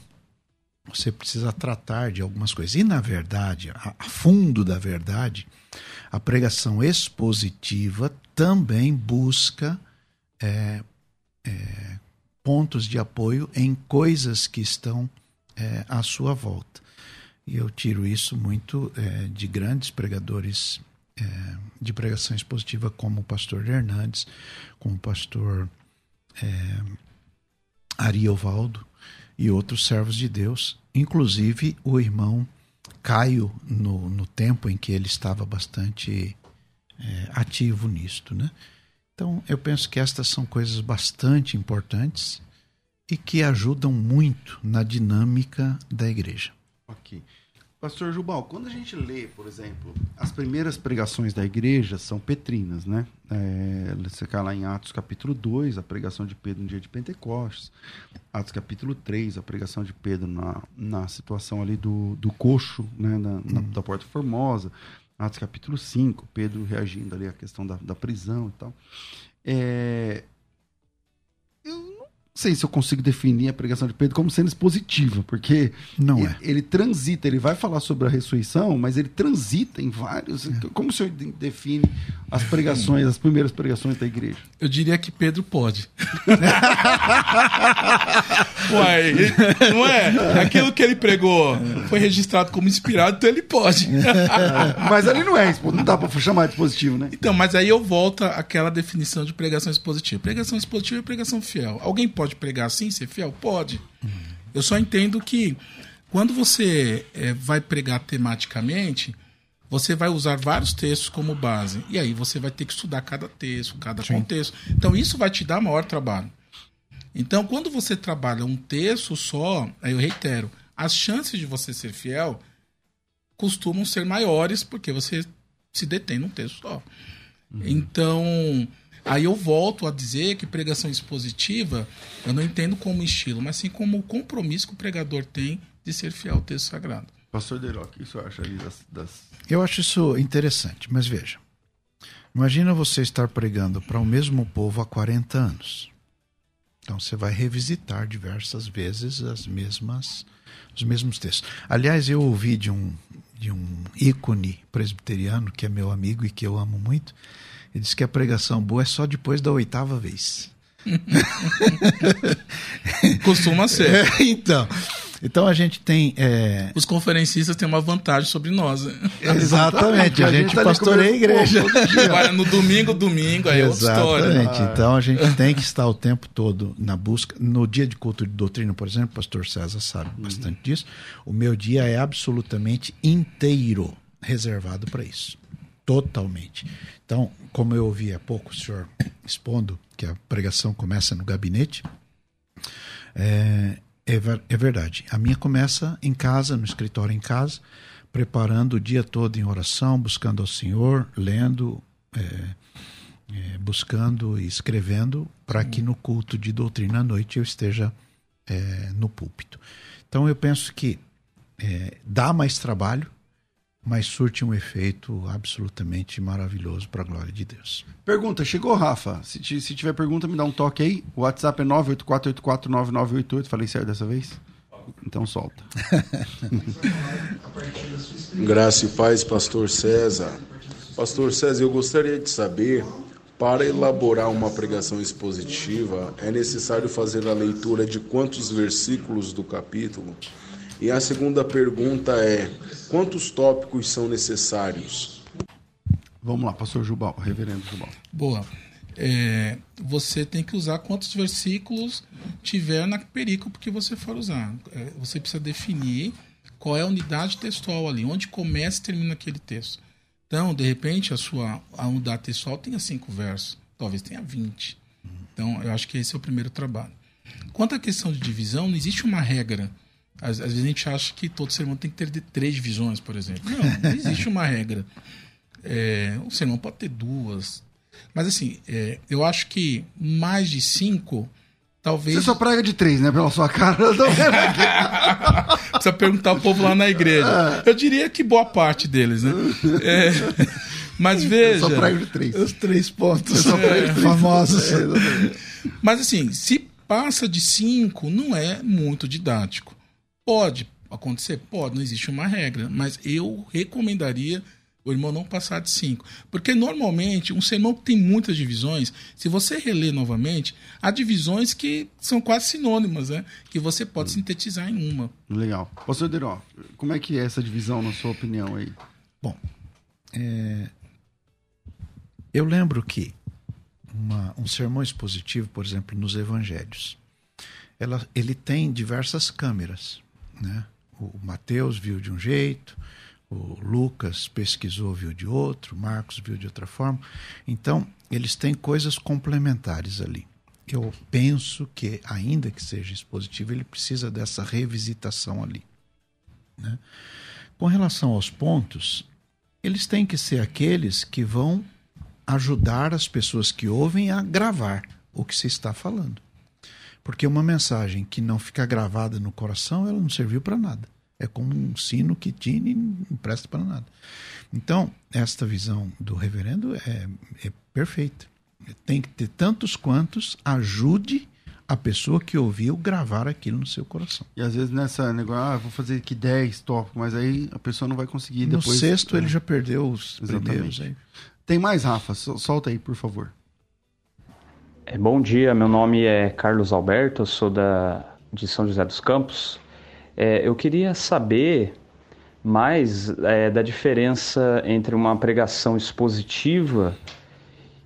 você precisa tratar de algumas coisas. E, na verdade, a, a fundo da verdade, a pregação expositiva também busca é, é, pontos de apoio em coisas que estão é, à sua volta. E eu tiro isso muito é, de grandes pregadores é, de pregação expositiva, como o pastor Hernandes, como o pastor é, Ari Ovaldo e outros servos de Deus, inclusive o irmão Caio, no, no tempo em que ele estava bastante é, ativo nisto. Né? Então, eu penso que estas são coisas bastante importantes e que ajudam muito na dinâmica da igreja. Ok. Pastor Jubal, quando a gente lê, por exemplo, as primeiras pregações da igreja são petrinas, né? É, você cai lá em Atos capítulo 2, a pregação de Pedro no dia de Pentecostes. Atos capítulo 3, a pregação de Pedro na, na situação ali do, do coxo, né? Na, na, hum. da Porta Formosa. Atos capítulo 5, Pedro reagindo ali à questão da, da prisão e tal. É, eu sei se eu consigo definir a pregação de Pedro como sendo expositiva, porque Não ele, é. ele transita, ele vai falar sobre a ressurreição, mas ele transita em vários. Como o senhor de- define as pregações, as primeiras pregações da igreja? Eu diria que Pedro pode. Uai, não é? Aquilo que ele pregou foi registrado como inspirado, então ele pode. Mas ali não é, não dá pra chamar de expositivo, né? Então, mas aí eu volto àquela definição de pregação expositiva. Pregação expositiva é pregação fiel. Alguém pode pregar assim, ser fiel? Pode. Eu só entendo que quando você eh, vai pregar tematicamente, você vai usar vários textos como base. E aí você vai ter que estudar cada texto, cada contexto. Então isso vai te dar maior trabalho. Então, quando você trabalha um texto só, aí eu reitero, as chances de você ser fiel costumam ser maiores porque você se detém num texto só. Então, aí eu volto a dizer que pregação expositiva eu não entendo como estilo, mas sim como o compromisso que o pregador tem de ser fiel ao texto sagrado. Pastor Deroc, o que senhor acha ali das. das... Eu acho isso interessante, mas veja. Imagina você estar pregando para o mesmo povo há 40 anos. Então você vai revisitar diversas vezes as mesmas os mesmos textos. Aliás, eu ouvi de um de um ícone presbiteriano que é meu amigo e que eu amo muito. Ele disse que a pregação boa é só depois da oitava vez. Costuma ser. É, então, então a gente tem é, Os conferencistas têm uma vantagem sobre nós. né? exatamente a gente tá pastoreia a igreja. Agora, no domingo, domingo, aí é outra história. Exatamente. Então a gente tem que estar o tempo todo na busca. No dia de culto de doutrina, por exemplo, o pastor César sabe bastante disso. O meu dia é absolutamente inteiro reservado para isso. Totalmente. Então, como eu ouvi há pouco o senhor expondo que a pregação começa no gabinete, é, é, é verdade. A minha começa em casa, no escritório em casa, preparando o dia todo em oração, buscando ao Senhor, lendo, é, é, buscando e escrevendo, para que no culto de doutrina à noite eu esteja é, no púlpito. Então eu penso que é, dá mais trabalho, mas surte um efeito absolutamente maravilhoso para a glória de Deus. Pergunta, chegou, Rafa. Se, ti- se tiver pergunta, me dá um toque aí. O WhatsApp é 984849988. Falei certo dessa vez? Então solta. Graça e paz, Pastor César. Pastor César, eu gostaria de saber, para elaborar uma pregação expositiva, é necessário fazer a leitura de quantos versículos do capítulo? E a segunda pergunta é: quantos tópicos são necessários? Vamos lá, pastor Jubal, reverendo Jubal. Boa. É, você tem que usar quantos versículos tiver na perícope que você for usar. É, você precisa definir qual é a unidade textual ali, onde começa e termina aquele texto. Então, de repente, a sua a unidade textual tenha cinco versos, talvez tenha 20. Então, eu acho que esse é o primeiro trabalho. Quanto à questão de divisão, não existe uma regra. Às, às vezes a gente acha que todo sermão tem que ter de três divisões, por exemplo. Não, não existe uma regra. É, um sermão pode ter duas. Mas assim, é, eu acho que mais de cinco, talvez. Você só prega de três, né? Pela sua cara. Eu tô vendo aqui. Precisa perguntar o povo lá na igreja. Eu diria que boa parte deles, né? É, mas Eu veja. só prego de três. Os três pontos só prego de três. famosos. É. Mas assim, se passa de cinco, não é muito didático. Pode acontecer? Pode, não existe uma regra. Mas eu recomendaria o irmão não passar de cinco. Porque normalmente, um sermão que tem muitas divisões, se você reler novamente, há divisões que são quase sinônimas, né? Que você pode sintetizar em uma. Legal. Pastor Deró, como é que é essa divisão, na sua opinião aí? Bom, é, eu lembro que uma- um sermão expositivo, por exemplo, nos evangelhos, ela- ele tem diversas câmeras. Né? O Mateus viu de um jeito, o Lucas pesquisou, viu de outro, Marcos viu de outra forma. Então, eles têm coisas complementares ali. Eu penso que, ainda que seja expositivo, ele precisa dessa revisitação ali. né? Com relação aos pontos, eles têm que ser aqueles que vão ajudar as pessoas que ouvem a gravar o que se está falando. Porque uma mensagem que não fica gravada no coração, ela não serviu para nada. É como um sino que tine e não presta para nada. Então, esta visão do reverendo é, é perfeita. Tem que ter tantos quantos ajude a pessoa que ouviu gravar aquilo no seu coração. E às vezes nessa negócio, ah, vou fazer aqui 10 tópicos, mas aí a pessoa não vai conseguir no depois. sexto é. ele já perdeu os Exatamente. primeiros. Aí. Tem mais, Rafa? Sol- Solta aí, por favor. É, bom dia, meu nome é Carlos Alberto, eu sou da, de São José dos Campos. É, eu queria saber mais é, da diferença entre uma pregação expositiva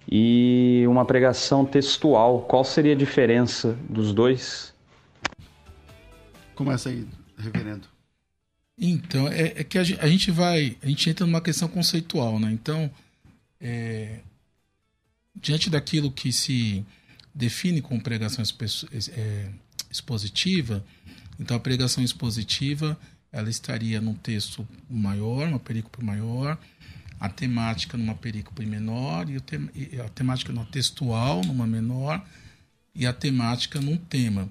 e uma pregação textual. Qual seria a diferença dos dois? Começa aí, reverendo. Então, é, é que a gente, a gente vai. A gente entra numa questão conceitual, né? Então, é, diante daquilo que se define como pregação é, expositiva, então a pregação expositiva ela estaria num texto maior, uma perícope maior, a temática numa perícope menor, e, a temática não, textual numa menor, e a temática num tema.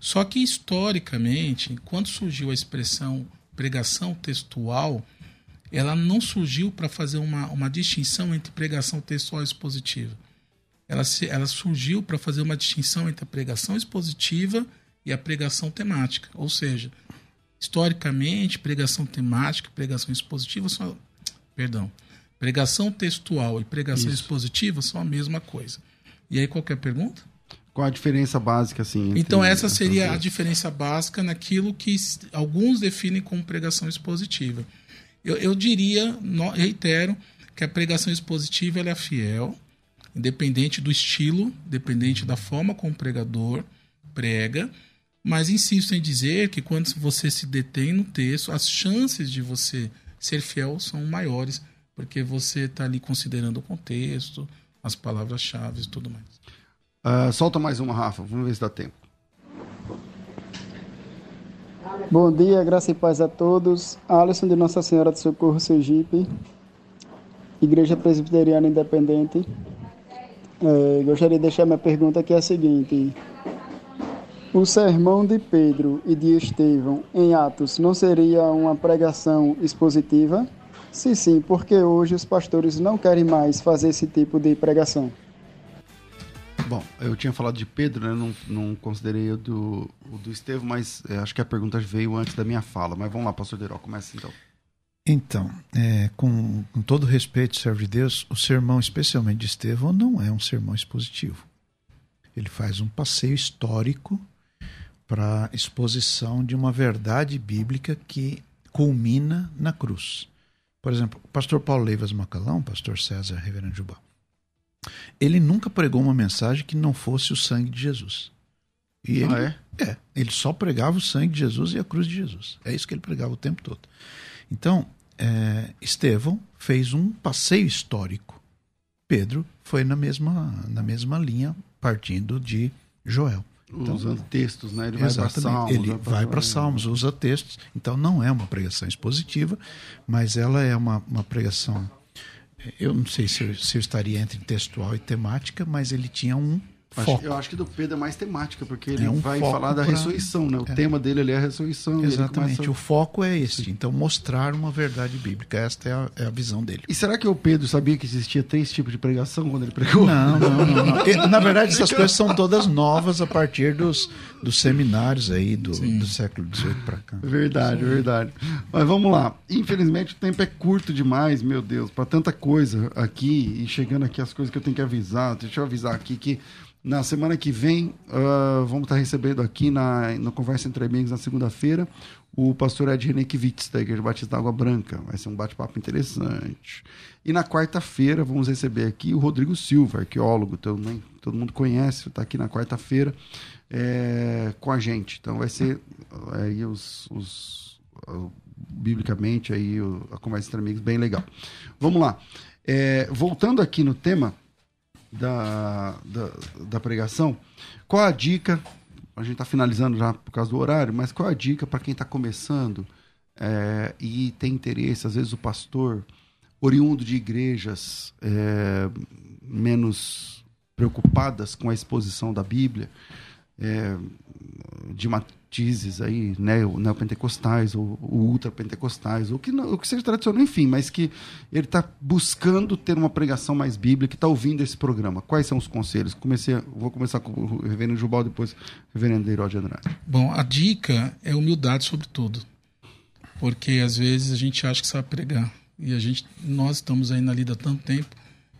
Só que historicamente, quando surgiu a expressão pregação textual, ela não surgiu para fazer uma, uma distinção entre pregação textual e expositiva. Ela, se, ela surgiu para fazer uma distinção entre a pregação expositiva e a pregação temática. Ou seja, historicamente, pregação temática e pregação expositiva são. Perdão. Pregação textual e pregação Isso. expositiva são a mesma coisa. E aí, qualquer pergunta? Qual a diferença básica, assim? Então, essa seria a diferença básica naquilo que alguns definem como pregação expositiva. Eu, eu diria, reitero, que a pregação expositiva é fiel, independente do estilo, independente da forma como o pregador prega, mas insisto em dizer que quando você se detém no texto, as chances de você ser fiel são maiores, porque você está ali considerando o contexto, as palavras-chave e tudo mais. Ah, solta mais uma, Rafa. Vamos ver se dá tempo. Bom dia, graça e paz a todos. Alisson de Nossa Senhora do Socorro, Sergipe, Igreja Presbiteriana Independente. É, gostaria de deixar minha pergunta que é a seguinte: O sermão de Pedro e de Estevão em Atos não seria uma pregação expositiva? Se sim, porque hoje os pastores não querem mais fazer esse tipo de pregação. Bom, eu tinha falado de Pedro, né? Não, não considerei o do, o do Estevão, mas é, acho que a pergunta veio antes da minha fala. Mas vamos lá, pastor Deró, começa então. Então, é, com, com todo respeito, servo de Deus, o sermão, especialmente de Estevão, não é um sermão expositivo. Ele faz um passeio histórico para exposição de uma verdade bíblica que culmina na cruz. Por exemplo, o pastor Paulo Leivas Macalão, pastor César Reverendo Jubal, ele nunca pregou uma mensagem que não fosse o sangue de Jesus. E ele, Ah, é? é, ele só pregava o sangue de Jesus e a cruz de Jesus. É isso que ele pregava o tempo todo. Então, é, Estevão fez um passeio histórico. Pedro foi na mesma, na mesma linha, partindo de Joel. Então, Usando textos, né? Ele vai para Exatamente. Salmos. Ele vai para Salmos, usa textos. Então não é uma pregação expositiva, mas ela é uma, uma pregação. Eu não sei se eu, se eu estaria entre textual e temática, mas ele tinha um foco. eu acho que do Pedro é mais temática, porque ele É um vai falar da pra- ressurreição, né? O É. tema dele ali é a ressurreição. Exatamente. começa- O foco é esse. Então mostrar uma verdade bíblica. Esta é a, é a visão dele. E será que o Pedro sabia que existia três tipos de pregação quando ele pregou? Não, não, não. não. Na verdade, essas coisas são todas novas a partir dos, dos seminários aí do, do século XVIII para cá. Verdade, verdade. Mas vamos lá. Infelizmente o tempo é curto demais, meu Deus, para tanta coisa aqui e chegando aqui as coisas que eu tenho que avisar. Deixa eu avisar aqui que na semana que vem ah, vamos estar recebendo aqui na, na Conversa Entre Amigos na segunda-feira o pastor Ed Renekiewicz da Igreja Batista da Água Branca. Vai ser um bate-papo interessante. E na quarta-feira vamos receber aqui o Rodrigo Silva, arqueólogo, também todo mundo conhece, está aqui na quarta-feira é, com a gente. Então vai ser aí os, os uh, biblicamente aí a conversa entre amigos bem legal. Vamos lá. É, voltando aqui no tema da, da, da pregação, qual a dica? A gente está finalizando já por causa do horário, mas qual a dica para quem está começando é, e tem interesse? Às vezes o pastor, oriundo de igrejas é, menos preocupadas com a exposição da Bíblia, é, de matizes aí, né, neopentecostais ou, ou ultrapentecostais, ou que, não, ou que seja tradicional, enfim, mas que ele está buscando ter uma pregação mais bíblica, está ouvindo esse programa. Quais são os conselhos? Comecei, vou começar com o reverendo Jubal, depois o reverendo Herói de Andrade. Bom, a dica é humildade sobre tudo. Porque às vezes a gente acha que sabe pregar. E a gente, nós estamos aí na lida há tanto tempo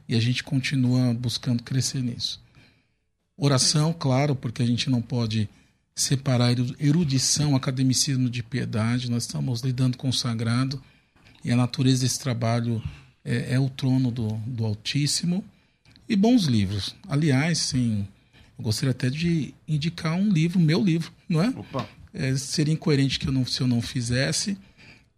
e a gente continua buscando crescer nisso. Oração, claro, porque a gente não pode separar erudição, academicismo de piedade. Nós estamos lidando com o sagrado e a natureza desse trabalho é, é o trono do, do Altíssimo. E bons livros. Aliás, sim, eu gostaria até de indicar um livro, meu livro, não é? Opa. É, seria incoerente que eu não, se eu não fizesse.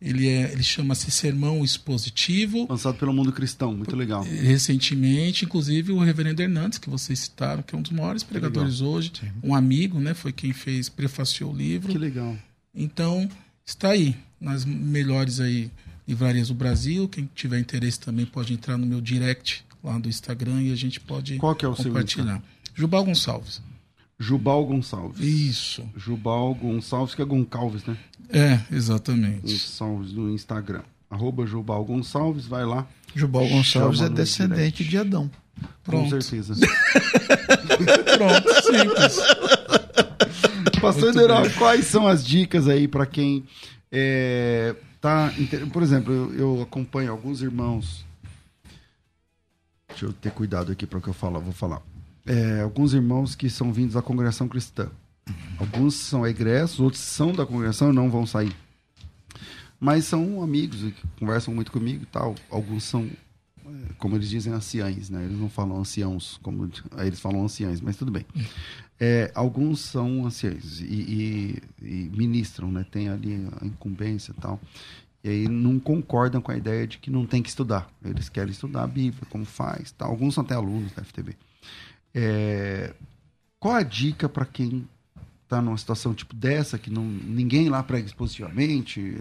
Ele, é, ele chama-se Sermão Expositivo. Lançado pelo Mundo Cristão, muito legal. Recentemente, inclusive, o Reverendo Hernandes, que vocês citaram, que é um dos maiores pregadores hoje, Sim. um amigo, né? Foi quem fez, prefaciou o livro. Que legal. Então, está aí, nas melhores aí livrarias do Brasil. Quem tiver interesse também pode entrar no meu direct lá do Instagram e a gente pode Qual que é o compartilhar. Seu Jubal Gonçalves. Jubal Gonçalves. Isso. Jubal Gonçalves, que é Goncalves, né? É, exatamente. Gonçalves no Instagram. Arroba Jubal Gonçalves, vai lá. Jubal Gonçalves é descendente direct. de Adão. Pronto. Com certeza. Pronto, simples. Pastor Deral, quais são as dicas aí para quem é, tá. Por exemplo, eu, eu, acompanho alguns irmãos. Deixa eu ter cuidado aqui para o que eu falo, vou falar é, alguns irmãos que são vindos da congregação cristã. Alguns são egressos, outros são da congregação e não vão sair. Mas são amigos e conversam muito comigo e tal. Alguns são, é, como eles dizem, anciães, né? Eles não falam anciãos, como eles falam anciães, mas tudo bem. É, alguns são anciães e, e, e, ministram, né? Tem ali a incumbência e tal. E aí não concordam com a ideia de que não tem que estudar. Eles querem estudar a Bíblia, como faz. Tal. Alguns são até alunos da FTB. É, qual a dica para quem está numa situação tipo dessa, que não, ninguém lá prega expositivamente,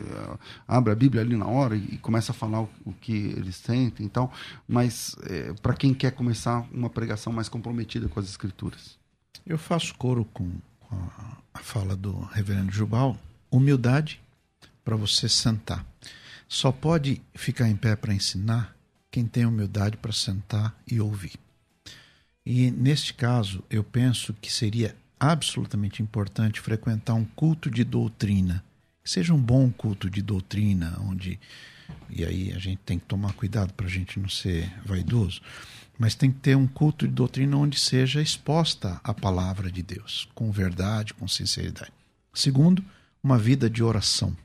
abre a Bíblia ali na hora e, começa a falar o, o, que eles sentem e tal, mas é, para quem quer começar uma pregação mais comprometida com as Escrituras? Eu faço coro com, com a fala do reverendo Jubal, humildade para você sentar. Só pode ficar em pé para ensinar quem tem humildade para sentar e ouvir. E neste caso, eu penso que seria absolutamente importante frequentar um culto de doutrina, seja um bom culto de doutrina, onde e aí a gente tem que tomar cuidado para a gente não ser vaidoso, mas tem que ter um culto de doutrina onde seja exposta a palavra de Deus, com verdade, com sinceridade. Segundo, uma vida de oração.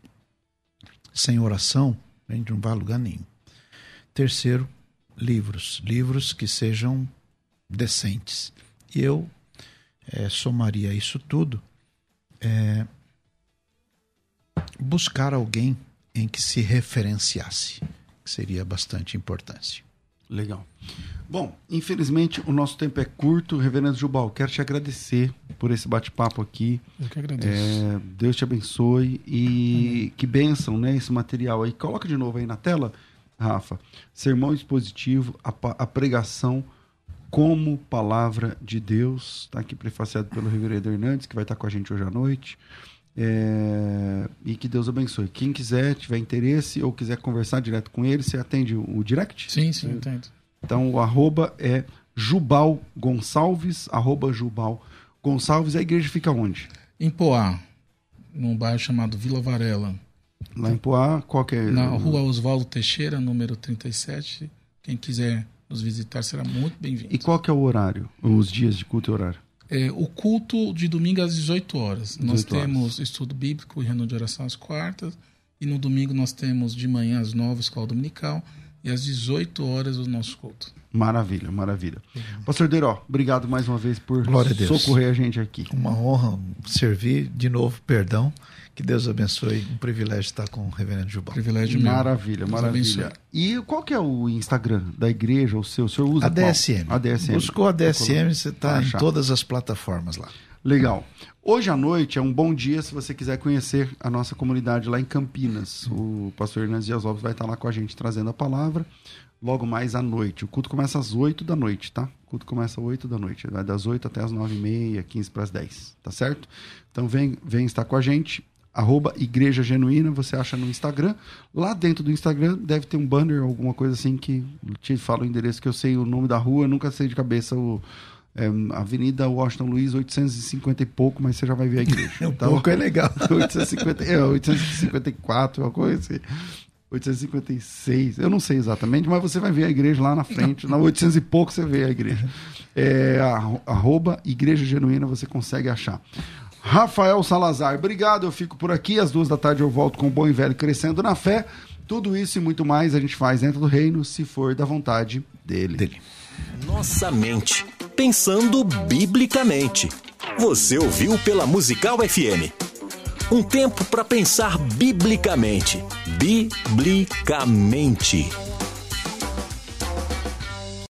Sem oração, a gente não vai a lugar nenhum. Terceiro, livros. Livros que sejam decentes. E eu é, somaria isso tudo é, buscar alguém em que se referenciasse, que seria bastante importante. Legal. Bom, infelizmente o nosso tempo é curto. Reverendo Jubal, quero te agradecer por esse bate-papo aqui. Eu que agradeço. É, Deus te abençoe e que bênção, né, esse material aí. Coloca de novo aí na tela, Rafa. Sermão expositivo, a, a pregação como palavra de Deus. Está aqui prefaciado pelo Reverendo Hernandes, que vai estar com a gente hoje à noite. É... E que Deus abençoe. Quem quiser, tiver interesse ou quiser conversar direto com ele, você atende o, direct? Sim, sim, entendo. Então, o arroba é Jubal Gonçalves, arroba Jubal Gonçalves. A igreja fica onde? Em Poá, num bairro chamado Vila Varela. Lá em Poá, qual que é? Na rua Oswaldo Teixeira, número 37. Quem quiser nos visitar será muito bem-vindo. E qual que é o horário, os dias de culto e horário? É, o culto de domingo às 18 horas. 18 nós temos horas. estudo bíblico e reunião de oração às quartas. E no domingo nós temos de manhã às 9 escola dominical e às 18 horas o nosso culto. Maravilha, maravilha. Uhum. Pastor Deró, obrigado mais uma vez por a socorrer a gente aqui. Uma honra servir de novo, perdão. Que Deus abençoe. Um privilégio estar com o reverendo Jubal. Privilégio meu. Maravilha, Deus maravilha. Abençoe. E qual que é o Instagram da igreja, o seu? O senhor usa a DSM. A DSM. Buscou a DSM, você está em todas as plataformas lá. Legal. Hoje à noite é um bom dia se você quiser conhecer a nossa comunidade lá em Campinas. O pastor Hernandes Dias Lopes vai estar lá com a gente trazendo a palavra logo mais à noite. O culto começa às 8 da noite, tá? O culto começa às 8 da noite. Vai das 8 até as 9 e meia, 15 para as 10, tá certo? Então vem, vem estar com a gente. Arroba Igreja Genuína, você acha no Instagram. Lá dentro do Instagram deve ter um banner, alguma coisa assim que te fala o endereço que eu sei o nome da rua, nunca sei de cabeça o, é, Avenida Washington Luiz, 850 e pouco, mas você já vai ver a igreja. um então, pouco é legal. 850, é, 854, uma coisa assim. 856, eu não sei exatamente, mas você vai ver a igreja lá na frente. Na 800 e pouco você vê a igreja. É, arroba Igreja Genuína você consegue achar. Rafael Salazar, obrigado. Eu fico por aqui. Às duas da tarde eu volto com o Bom e Velho Crescendo na Fé. Tudo isso e muito mais a gente faz dentro do reino, se for da vontade dele. dele. Nossa mente, pensando biblicamente. Você ouviu pela Musical FM. Um tempo para pensar biblicamente. Biblicamente.